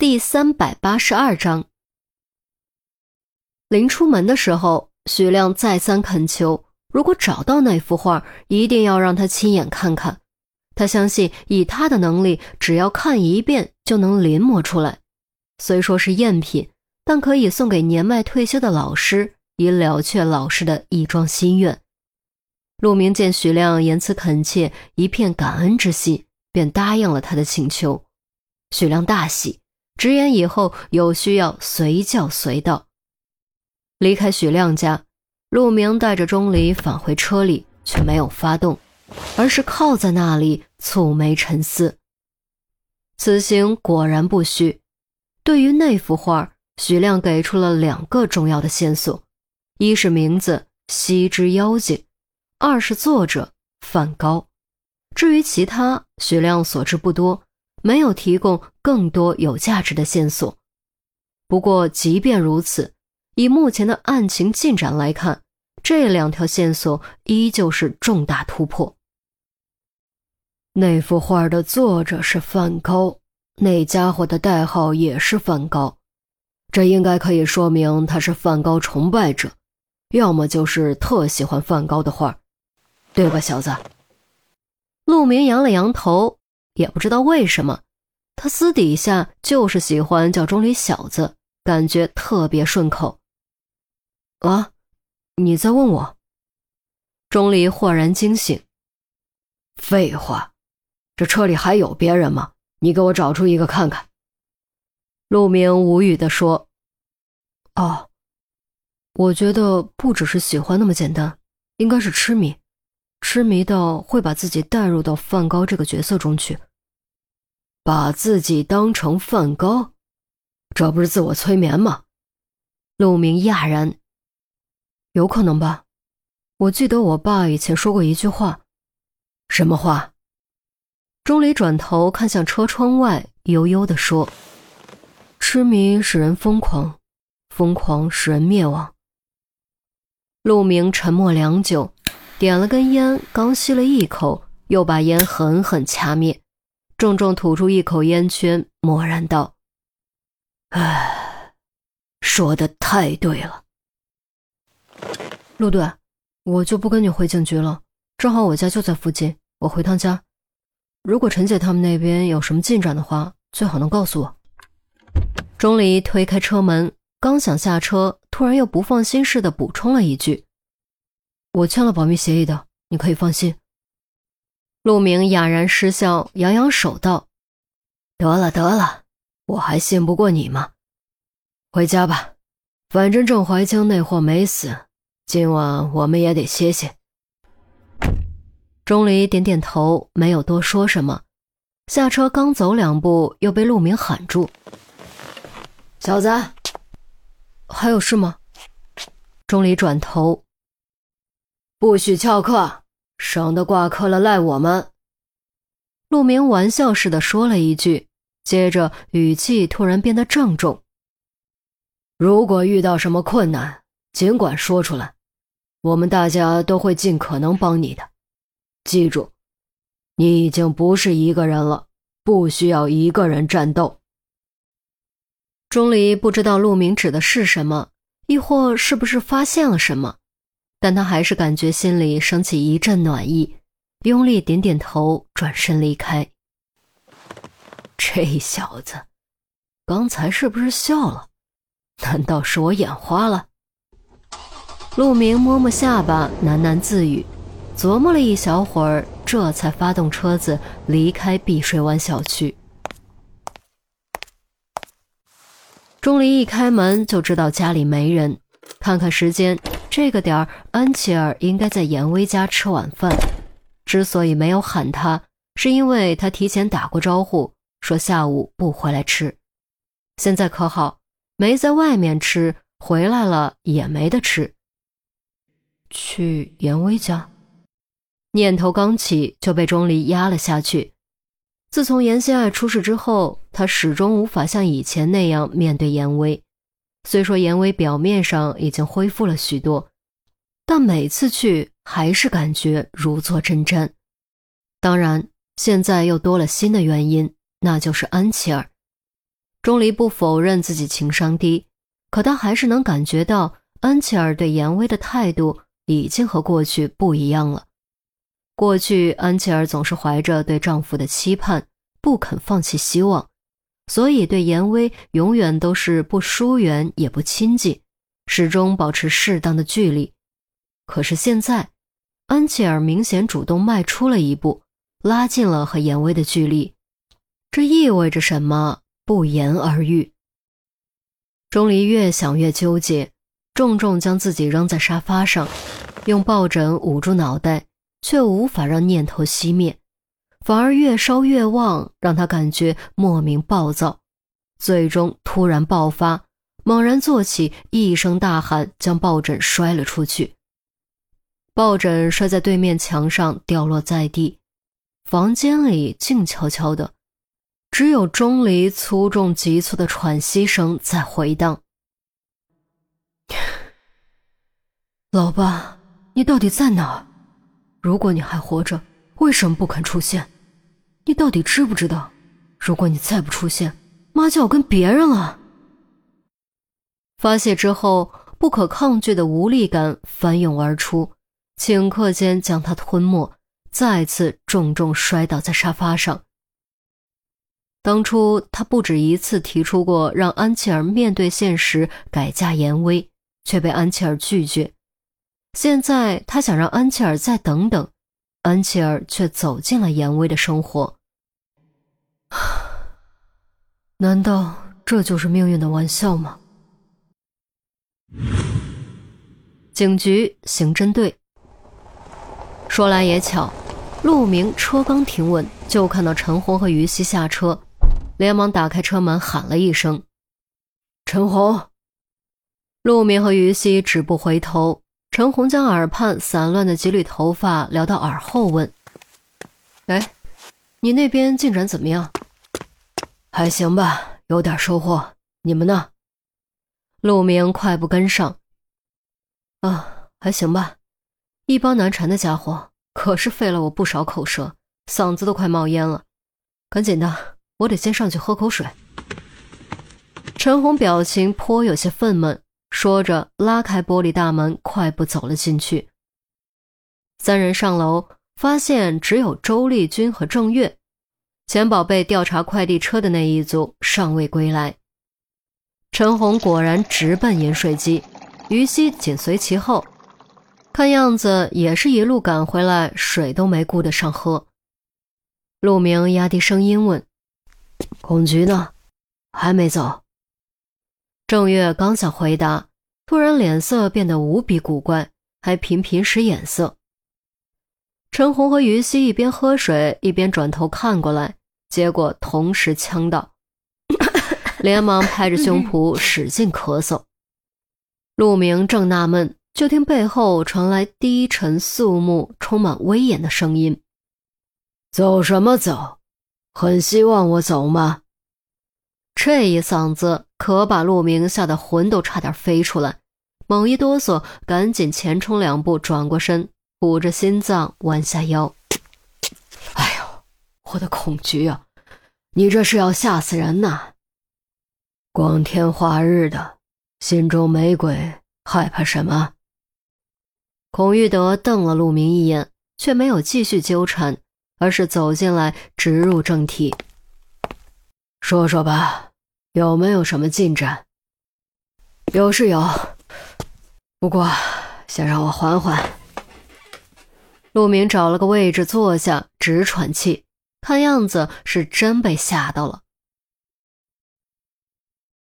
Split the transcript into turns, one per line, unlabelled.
第三百八十二章，临出门的时候，许亮再三恳求，如果找到那幅画，一定要让他亲眼看看。他相信，以他的能力，只要看一遍就能临摹出来。虽说是赝品，但可以送给年迈退休的老师，以了却老师的一桩心愿。陆明见许亮言辞恳切，一片感恩之心，便答应了他的请求。许亮大喜。直言以后有需要随叫随到。离开许亮家，陆明带着钟离返回车里，却没有发动，而是靠在那里蹙眉沉思。此行果然不虚。对于那幅画，许亮给出了两个重要的线索：一是名字“西之妖精”，二是作者梵高。至于其他，许亮所知不多。没有提供更多有价值的线索。不过，即便如此，以目前的案情进展来看，这两条线索依旧是重大突破。那幅画的作者是梵高，那家伙的代号也是梵高，这应该可以说明他是梵高崇拜者，要么就是特喜欢梵高的画，对吧，小子？陆明扬了扬头。也不知道为什么，他私底下就是喜欢叫钟离小子，感觉特别顺口。啊，你在问我？钟离豁然惊醒。废话，这车里还有别人吗？你给我找出一个看看。陆明无语地说：“哦，我觉得不只是喜欢那么简单，应该是痴迷，痴迷到会把自己带入到梵高这个角色中去。”把自己当成梵高，这不是自我催眠吗？陆明讶然。有可能吧，我记得我爸以前说过一句话。什么话？钟离转头看向车窗外，悠悠地说：“痴迷使人疯狂，疯狂使人灭亡。”陆明沉默良久，点了根烟，刚吸了一口，又把烟狠狠掐灭。重重吐出一口烟圈，默然道：“唉，说的太对了。陆队，我就不跟你回警局了，正好我家就在附近，我回趟家。如果陈姐他们那边有什么进展的话，最好能告诉我。”钟离推开车门，刚想下车，突然又不放心似的补充了一句：“我签了保密协议的，你可以放心。”陆明哑然失笑，扬扬手道：“得了得了，我还信不过你吗？回家吧，反正郑怀清那货没死，今晚我们也得歇歇。”钟离点点头，没有多说什么。下车刚走两步，又被陆明喊住：“小子，还有事吗？”钟离转头：“不许翘课。”省得挂科了赖我们。陆明玩笑似的说了一句，接着语气突然变得郑重：“如果遇到什么困难，尽管说出来，我们大家都会尽可能帮你的。记住，你已经不是一个人了，不需要一个人战斗。”钟离不知道陆明指的是什么，亦或是不是发现了什么。但他还是感觉心里升起一阵暖意，用力点点头，转身离开。这小子，刚才是不是笑了？难道是我眼花了？陆明摸摸下巴，喃喃自语，琢磨了一小会儿，这才发动车子离开碧水湾小区。钟离一开门就知道家里没人，看看时间。这个点儿，安琪儿应该在严威家吃晚饭。之所以没有喊他，是因为他提前打过招呼，说下午不回来吃。现在可好，没在外面吃，回来了也没得吃。去严威家，念头刚起就被钟离压了下去。自从严心爱出事之后，他始终无法像以前那样面对严威。虽说严威表面上已经恢复了许多，但每次去还是感觉如坐针毡。当然，现在又多了新的原因，那就是安琪儿。钟离不否认自己情商低，可他还是能感觉到安琪儿对严威的态度已经和过去不一样了。过去，安琪儿总是怀着对丈夫的期盼，不肯放弃希望，所以对严威永远都是不疏远也不亲近，始终保持适当的距离。可是现在，安琪儿明显主动迈出了一步，拉近了和严威的距离，这意味着什么？不言而喻。钟离越想越纠结，重重将自己扔在沙发上，用抱枕捂住脑袋，却无法让念头熄灭，反而越烧越旺，让他感觉莫名暴躁，最终突然爆发，猛然坐起，一声大喊，将抱枕摔了出去。抱枕摔在对面墙上，掉落在地，房间里静悄悄的。只有钟离粗重急促的喘息声在回荡。老爸，你到底在哪？如果你还活着，为什么不肯出现？你到底知不知道？如果你再不出现，妈就要跟别人了。发泄之后，不可抗拒的无力感翻涌而出，顷刻间将他吞没，再次重重摔倒在沙发上。当初他不止一次提出过让安琪儿面对现实改嫁严威，却被安琪儿拒绝。现在他想让安琪儿再等等，安琪儿却走进了严威的生活。难道这就是命运的玩笑吗？警局刑侦队。说来也巧，陆明车刚停稳，就看到陈红和于西下车。连忙打开车门，喊了一声：“陈红。”陆明和于西止步回头。陈红将耳畔散乱的几缕头发撩到耳后，问：“哎，你那边进展怎么样？
还行吧，有点收获。你们呢？”
陆明快步跟上：“啊，还行吧。一帮难缠的家伙，可是费了我不少口舌，嗓子都快冒烟了。赶紧的。”我得先上去喝口水。陈红表情颇有些愤懑，说着拉开玻璃大门，快步走了进去。三人上楼，发现只有周丽君和郑月，钱宝贝调查快递车的那一组尚未归来。陈红果然直奔饮水机，于西紧随其后，看样子也是一路赶回来，水都没顾得上喝。陆明压低声音问。
孔局呢？还没走。
郑月刚想回答，突然脸色变得无比古怪，还频频使眼色。陈红和于西一边喝水一边转头看过来，结果同时呛到，连忙拍着胸脯使劲咳嗽。陆明正纳闷，就听背后传来低沉肃穆、充满威严的声音：“
走什么走？”很希望我走吗？
这一嗓子可把陆明吓得魂都差点飞出来，猛一哆嗦，赶紧前冲两步，转过身，捂着心脏，弯下腰。
哎呦，我的恐惧啊，你这是要吓死人呐！光天化日的，心中没鬼，害怕什么？
孔玉德瞪了陆明一眼，却没有继续纠缠。而是走进来，直入正题。
说说吧，有没有什么进展？
有是有，不过先让我缓缓。陆明找了个位置坐下，直喘气，看样子是真被吓到了。